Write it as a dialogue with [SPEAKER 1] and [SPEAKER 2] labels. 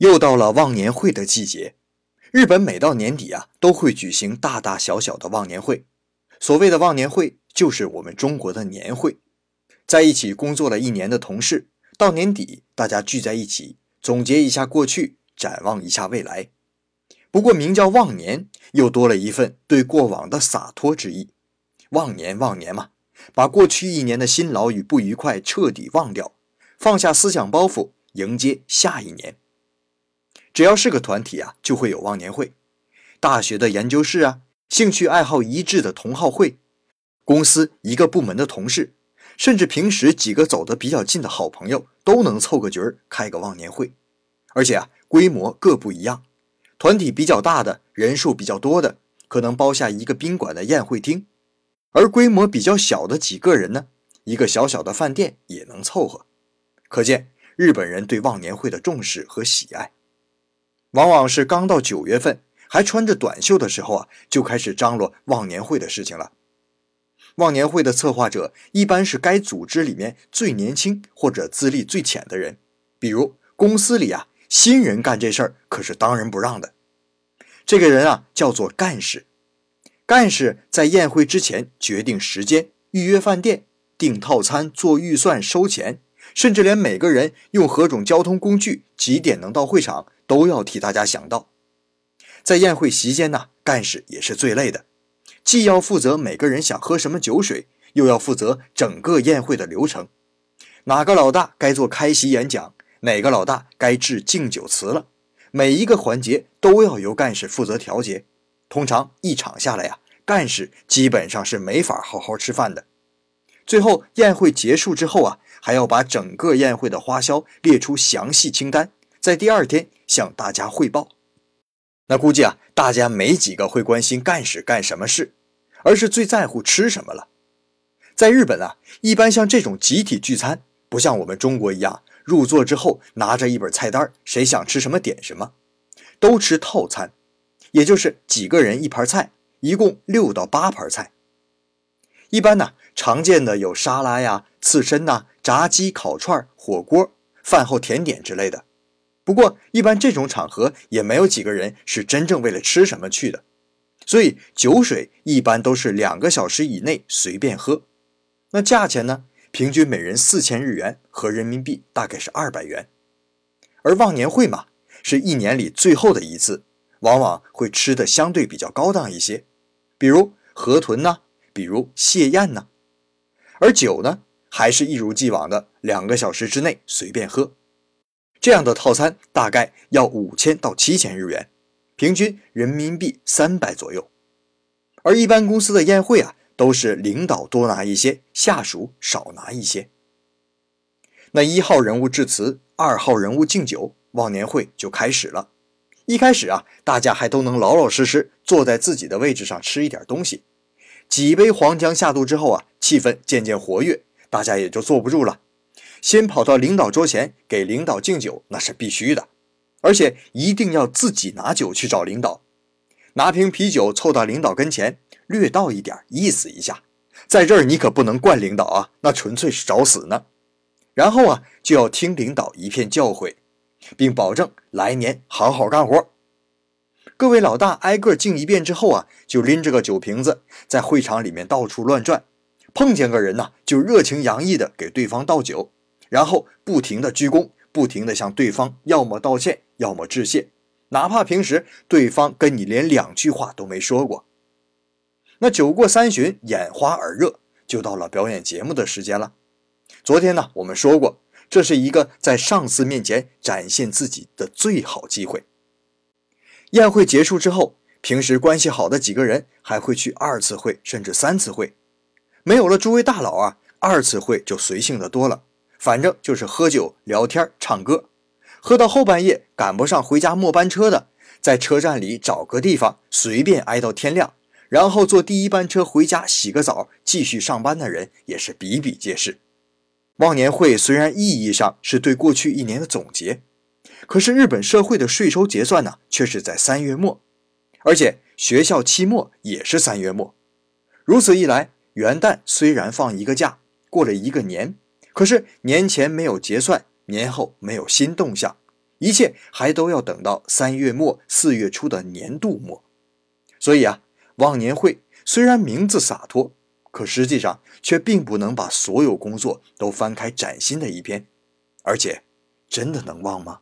[SPEAKER 1] 又到了忘年会的季节，日本每到年底啊，都会举行大大小小的忘年会。所谓的忘年会，就是我们中国的年会。在一起工作了一年的同事，到年底大家聚在一起，总结一下过去，展望一下未来。不过，名叫忘年，又多了一份对过往的洒脱之意。忘年，忘年嘛，把过去一年的辛劳与不愉快彻底忘掉，放下思想包袱，迎接下一年。只要是个团体啊，就会有忘年会。大学的研究室啊，兴趣爱好一致的同好会，公司一个部门的同事，甚至平时几个走得比较近的好朋友，都能凑个局儿开个忘年会。而且啊，规模各不一样。团体比较大的，人数比较多的，可能包下一个宾馆的宴会厅；而规模比较小的几个人呢，一个小小的饭店也能凑合。可见日本人对忘年会的重视和喜爱。往往是刚到九月份，还穿着短袖的时候啊，就开始张罗忘年会的事情了。忘年会的策划者一般是该组织里面最年轻或者资历最浅的人，比如公司里啊，新人干这事儿可是当仁不让的。这个人啊，叫做干事。干事在宴会之前决定时间、预约饭店、订套餐、做预算、收钱，甚至连每个人用何种交通工具、几点能到会场。都要替大家想到，在宴会席间呢，干事也是最累的，既要负责每个人想喝什么酒水，又要负责整个宴会的流程。哪个老大该做开席演讲，哪个老大该致敬酒词了，每一个环节都要由干事负责调节。通常一场下来呀，干事基本上是没法好好吃饭的。最后宴会结束之后啊，还要把整个宴会的花销列出详细清单。在第二天向大家汇报，那估计啊，大家没几个会关心干事干什么事，而是最在乎吃什么了。在日本啊，一般像这种集体聚餐，不像我们中国一样，入座之后拿着一本菜单，谁想吃什么点什么，都吃套餐，也就是几个人一盘菜，一共六到八盘菜。一般呢，常见的有沙拉呀、刺身呐、炸鸡、烤串、火锅、饭后甜点之类的。不过，一般这种场合也没有几个人是真正为了吃什么去的，所以酒水一般都是两个小时以内随便喝。那价钱呢？平均每人四千日元，合人民币大概是二百元。而忘年会嘛，是一年里最后的一次，往往会吃的相对比较高档一些，比如河豚呐，比如蟹宴呐。而酒呢，还是一如既往的两个小时之内随便喝。这样的套餐大概要五千到七千日元，平均人民币三百左右。而一般公司的宴会啊，都是领导多拿一些，下属少拿一些。那一号人物致辞，二号人物敬酒，忘年会就开始了。一开始啊，大家还都能老老实实坐在自己的位置上吃一点东西。几杯黄姜下肚之后啊，气氛渐渐活跃，大家也就坐不住了。先跑到领导桌前给领导敬酒，那是必须的，而且一定要自己拿酒去找领导，拿瓶啤酒凑到领导跟前，略倒一点意思一下，在这儿你可不能灌领导啊，那纯粹是找死呢。然后啊，就要听领导一片教诲，并保证来年好好干活。各位老大挨个敬一遍之后啊，就拎着个酒瓶子在会场里面到处乱转，碰见个人呢，就热情洋溢的给对方倒酒。然后不停的鞠躬，不停的向对方要么道歉，要么致谢，哪怕平时对方跟你连两句话都没说过。那酒过三巡，眼花耳热，就到了表演节目的时间了。昨天呢，我们说过，这是一个在上司面前展现自己的最好机会。宴会结束之后，平时关系好的几个人还会去二次会，甚至三次会。没有了诸位大佬啊，二次会就随性的多了。反正就是喝酒、聊天、唱歌，喝到后半夜赶不上回家末班车的，在车站里找个地方随便挨到天亮，然后坐第一班车回家洗个澡继续上班的人也是比比皆是。忘年会虽然意义上是对过去一年的总结，可是日本社会的税收结算呢却是在三月末，而且学校期末也是三月末。如此一来，元旦虽然放一个假，过了一个年。可是年前没有结算，年后没有新动向，一切还都要等到三月末四月初的年度末。所以啊，忘年会虽然名字洒脱，可实际上却并不能把所有工作都翻开崭新的一篇。而且，真的能忘吗？